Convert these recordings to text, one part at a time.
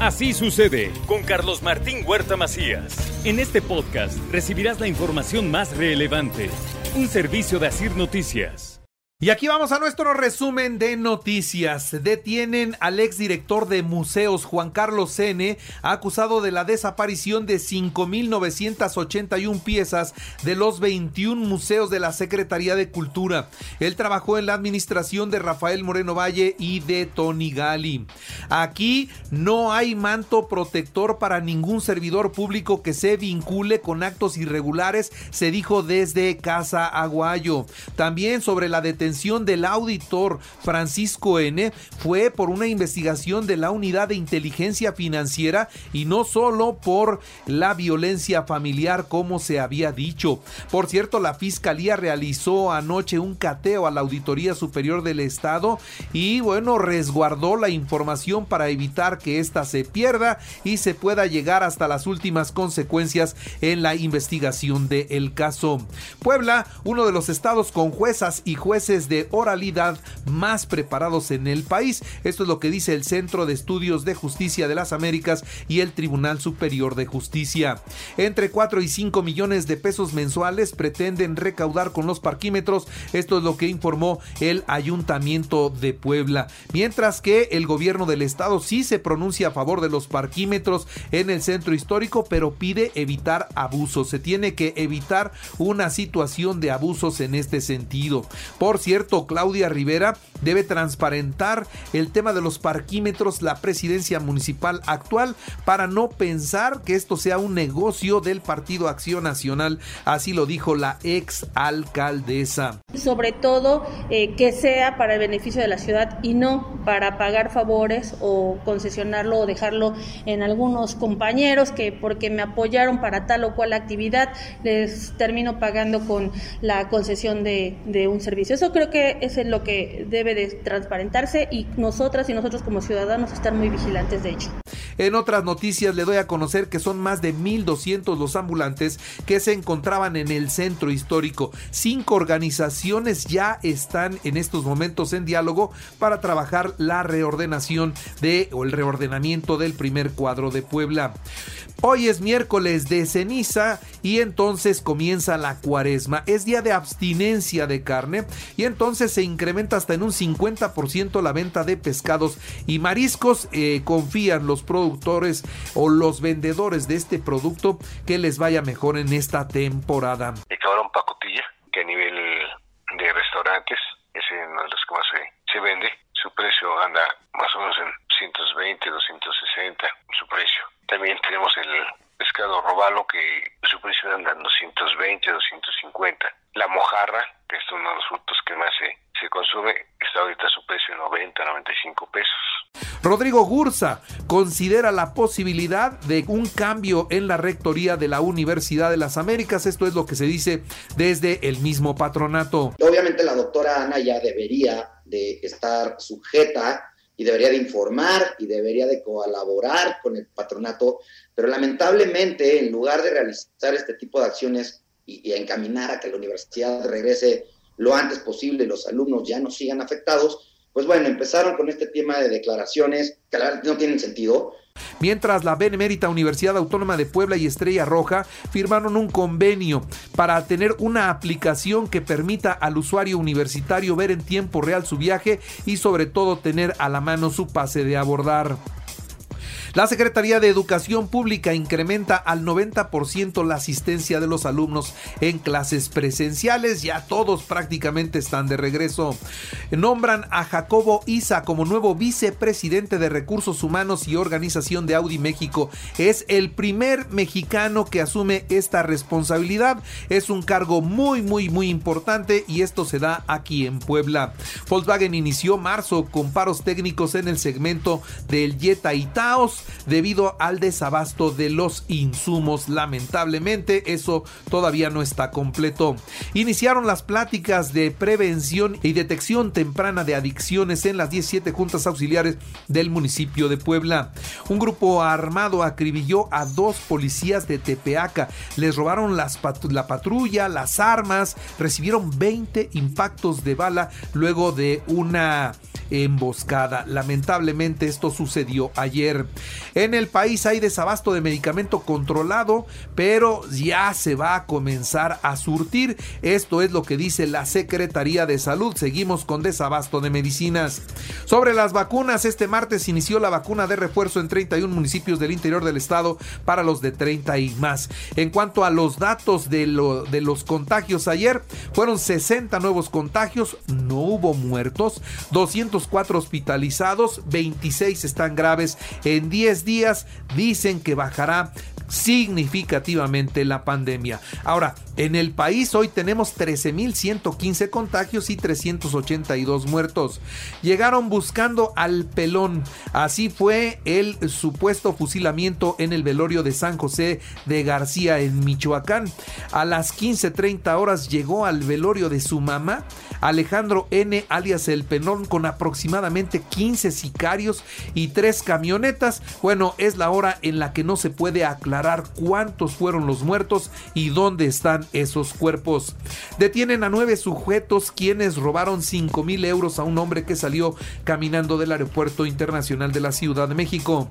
Así sucede con Carlos Martín Huerta Macías. En este podcast recibirás la información más relevante. Un servicio de Asir Noticias. Y aquí vamos a nuestro resumen de noticias. Detienen al exdirector de museos Juan Carlos N, acusado de la desaparición de 5.981 piezas de los 21 museos de la Secretaría de Cultura. Él trabajó en la administración de Rafael Moreno Valle y de Tony Gali. Aquí no hay manto protector para ningún servidor público que se vincule con actos irregulares, se dijo desde Casa Aguayo. También sobre la detención del auditor Francisco N fue por una investigación de la unidad de inteligencia financiera y no solo por la violencia familiar como se había dicho. Por cierto, la fiscalía realizó anoche un cateo a la Auditoría Superior del Estado y bueno, resguardó la información para evitar que ésta se pierda y se pueda llegar hasta las últimas consecuencias en la investigación del caso. Puebla, uno de los estados con juezas y jueces de oralidad más preparados en el país. Esto es lo que dice el Centro de Estudios de Justicia de las Américas y el Tribunal Superior de Justicia. Entre 4 y 5 millones de pesos mensuales pretenden recaudar con los parquímetros. Esto es lo que informó el Ayuntamiento de Puebla. Mientras que el gobierno del estado sí se pronuncia a favor de los parquímetros en el centro histórico, pero pide evitar abusos. Se tiene que evitar una situación de abusos en este sentido. Por cierto, Claudia Rivera debe transparentar el tema de los parquímetros, la presidencia municipal actual, para no pensar que esto sea un negocio del Partido Acción Nacional. Así lo dijo la ex alcaldesa. Sobre todo eh, que sea para el beneficio de la ciudad y no para pagar favores o concesionarlo o dejarlo en algunos compañeros que porque me apoyaron para tal o cual actividad les termino pagando con la concesión de, un servicio. Eso creo que es lo que debe de transparentarse y nosotras y nosotros como ciudadanos estar muy vigilantes de ello. En otras noticias le doy a conocer que son más de 1.200 los ambulantes que se encontraban en el centro histórico. Cinco organizaciones ya están en estos momentos en diálogo para trabajar la reordenación de o el reordenamiento del primer cuadro de Puebla. Hoy es miércoles de ceniza y entonces comienza la cuaresma. Es día de abstinencia de carne y entonces se incrementa hasta en un 50% la venta de pescados y mariscos. Eh, confían los productores o los vendedores de este producto que les vaya mejor en esta temporada. El camarón pacotilla, que a nivel de restaurantes es uno de los que más se, se vende. Su precio anda más o menos en 120, 260, su precio. También tenemos el pescado robalo que su precio anda en 220, 250. La mojarra, que es uno de los frutos que más se, se consume, está ahorita a su precio en 90, 95 pesos. Rodrigo Gursa considera la posibilidad de un cambio en la rectoría de la Universidad de las Américas. Esto es lo que se dice desde el mismo patronato. Obviamente la doctora Ana ya debería de estar sujeta y debería de informar y debería de colaborar con el patronato, pero lamentablemente en lugar de realizar este tipo de acciones y, encaminar a que la universidad regrese lo antes posible los alumnos ya no sigan afectados, pues bueno, empezaron con este tema de declaraciones que no tienen sentido, Mientras la Benemérita Universidad Autónoma de Puebla y Estrella Roja firmaron un convenio para tener una aplicación que permita al usuario universitario ver en tiempo real su viaje y sobre todo tener a la mano su pase de abordar. La Secretaría de Educación Pública incrementa al 90% la asistencia de los alumnos en clases presenciales. Ya todos prácticamente están de regreso. Nombran a Jacobo Isa como nuevo vicepresidente de Recursos Humanos y Organización de Audi México. Es el primer mexicano que asume esta responsabilidad. Es un cargo muy, muy, muy importante y esto se da aquí en Puebla. Volkswagen inició marzo con paros técnicos en el segmento del Jetta y Taos debido al desabasto de los insumos. Lamentablemente, eso todavía no está completo. Iniciaron las pláticas de prevención y detección temprana de adicciones en las 17 juntas auxiliares del municipio de Puebla. Un grupo armado acribilló a dos policías de Tepeaca. Les robaron la patrulla, las armas, recibieron 20 impactos de bala luego de una emboscada. Lamentablemente esto sucedió ayer. En el país hay desabasto de medicamento controlado, pero ya se va a comenzar a surtir. Esto es lo que dice la Secretaría de Salud. Seguimos con desabasto de medicinas. Sobre las vacunas, este martes inició la vacuna de refuerzo en 31 municipios del interior del estado para los de 30 y más. En cuanto a los datos de, lo, de los contagios ayer, fueron 60 nuevos contagios, no hubo muertos, 204 hospitalizados, 26 están graves. En 10 días dicen que bajará significativamente la pandemia. Ahora, en el país hoy tenemos 13.115 contagios y 382 muertos. Llegaron buscando al pelón. Así fue el supuesto fusilamiento en el velorio de San José de García en Michoacán. A las 15.30 horas llegó al velorio de su mamá, Alejandro N. alias El Pelón, con aproximadamente 15 sicarios y tres camionetas. Bueno, es la hora en la que no se puede aclarar cuántos fueron los muertos y dónde están esos cuerpos. Detienen a nueve sujetos quienes robaron 5 mil euros a un hombre que salió caminando del aeropuerto internacional de la Ciudad de México.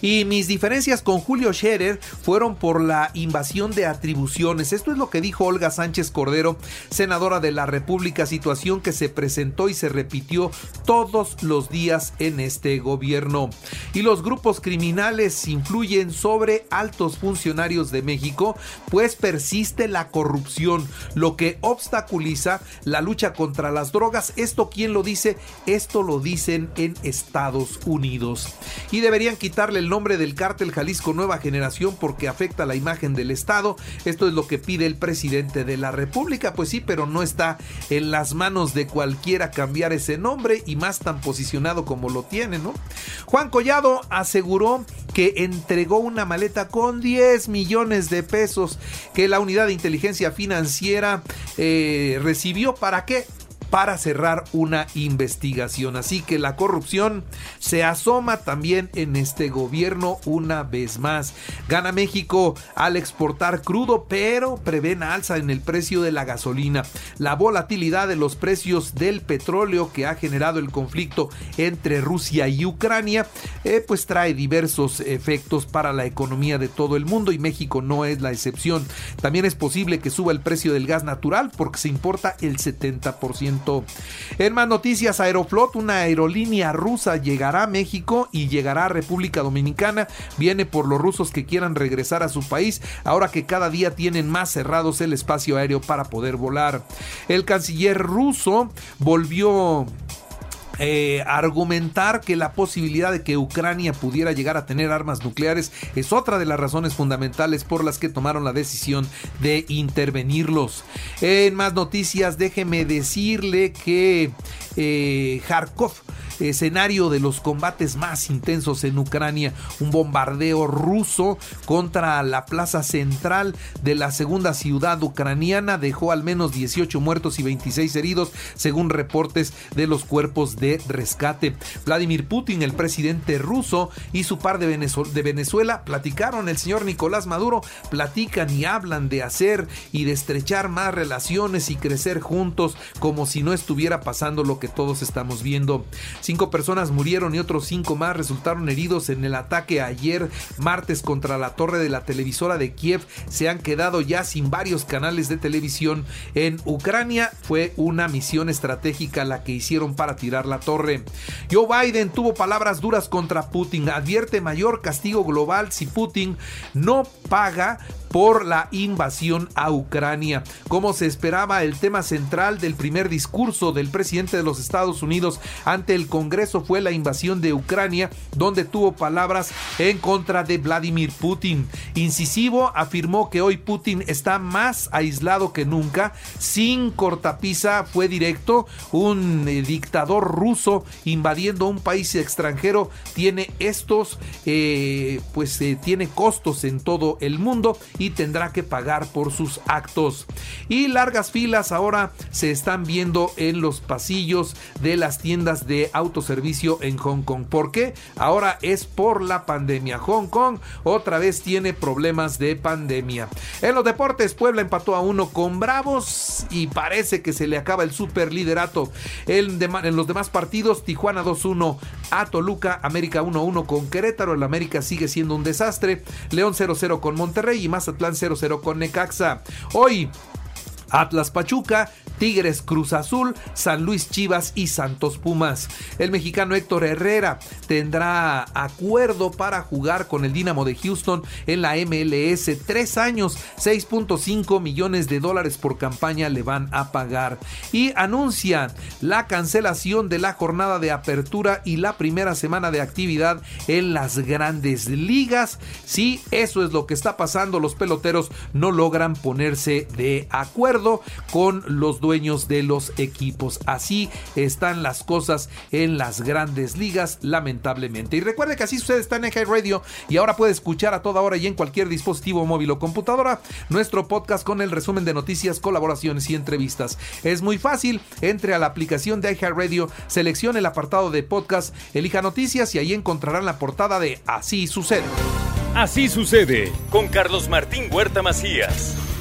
Y mis diferencias con Julio Scherer fueron por la invasión de atribuciones. Esto es lo que dijo Olga Sánchez Cordero, senadora de la República, situación que se presentó y se repitió todos los días en este gobierno. Y los grupos criminales influyen sobre altos funcionarios de México, pues persiste la corrupción, lo que obstaculiza la lucha contra las drogas. ¿Esto quién lo dice? Esto lo dicen en Estados Unidos. Y deberían quitarle nombre del cártel Jalisco Nueva Generación porque afecta la imagen del Estado. Esto es lo que pide el presidente de la República. Pues sí, pero no está en las manos de cualquiera cambiar ese nombre y más tan posicionado como lo tiene, ¿no? Juan Collado aseguró que entregó una maleta con 10 millones de pesos que la unidad de inteligencia financiera eh, recibió. ¿Para qué? Para cerrar una investigación. Así que la corrupción se asoma también en este gobierno una vez más. Gana México al exportar crudo, pero prevén alza en el precio de la gasolina. La volatilidad de los precios del petróleo que ha generado el conflicto entre Rusia y Ucrania, eh, pues trae diversos efectos para la economía de todo el mundo y México no es la excepción. También es posible que suba el precio del gas natural porque se importa el 70% en más noticias, Aeroflot, una aerolínea rusa, llegará a México y llegará a República Dominicana. Viene por los rusos que quieran regresar a su país, ahora que cada día tienen más cerrados el espacio aéreo para poder volar. El canciller ruso volvió eh, argumentar que la posibilidad de que Ucrania pudiera llegar a tener armas nucleares es otra de las razones fundamentales por las que tomaron la decisión de intervenirlos. En más noticias, déjeme decirle que eh, Kharkov escenario de los combates más intensos en Ucrania, un bombardeo ruso contra la plaza central de la segunda ciudad ucraniana dejó al menos 18 muertos y 26 heridos, según reportes de los cuerpos de rescate. Vladimir Putin, el presidente ruso, y su par de, Venezuela platicaron, el señor Nicolás Maduro, platican y hablan de hacer y de estrechar más relaciones y crecer juntos como si no estuviera pasando lo que todos estamos viendo. Cinco personas murieron y otros cinco más resultaron heridos en el ataque ayer martes contra la torre de la televisora de Kiev. Se han quedado ya sin varios canales de televisión en Ucrania. Fue una misión estratégica la que hicieron para tirar la torre. Joe Biden tuvo palabras duras contra Putin. Advierte mayor castigo global si Putin no paga por la invasión a Ucrania. Como se esperaba, el tema central del primer discurso del presidente de los Estados Unidos ante el Congreso fue la invasión de Ucrania, donde tuvo palabras en contra de Vladimir Putin. Incisivo afirmó que hoy Putin está más aislado que nunca, sin cortapisa, fue directo, un eh, dictador ruso invadiendo un país extranjero tiene estos, eh, pues eh, tiene costos en todo el mundo y tendrá que pagar por sus actos. Y largas filas ahora se están viendo en los pasillos de las tiendas de autoservicio en Hong Kong. ¿Por qué? Ahora es por la pandemia. Hong Kong otra vez tiene problemas de pandemia. En los deportes, Puebla empató a uno con Bravos y parece que se le acaba el super liderato. En, en los demás partidos, Tijuana 2-1 a Toluca, América 1-1 con Querétaro, el América sigue siendo un desastre, León 0-0 con Monterrey y Mazatlán 0-0 con Necaxa. Hoy Atlas Pachuca, Tigres Cruz Azul, San Luis Chivas y Santos Pumas. El mexicano Héctor Herrera tendrá acuerdo para jugar con el Dinamo de Houston en la MLS. Tres años, 6.5 millones de dólares por campaña le van a pagar. Y anuncia la cancelación de la jornada de apertura y la primera semana de actividad en las grandes ligas. Sí, eso es lo que está pasando. Los peloteros no logran ponerse de acuerdo con los dueños de los equipos. Así están las cosas en las grandes ligas, lamentablemente. Y recuerde que así sucede, está en High Radio y ahora puede escuchar a toda hora y en cualquier dispositivo móvil o computadora nuestro podcast con el resumen de noticias, colaboraciones y entrevistas. Es muy fácil, entre a la aplicación de Radio, seleccione el apartado de podcast, elija noticias y ahí encontrarán la portada de Así sucede. Así sucede con Carlos Martín Huerta Macías.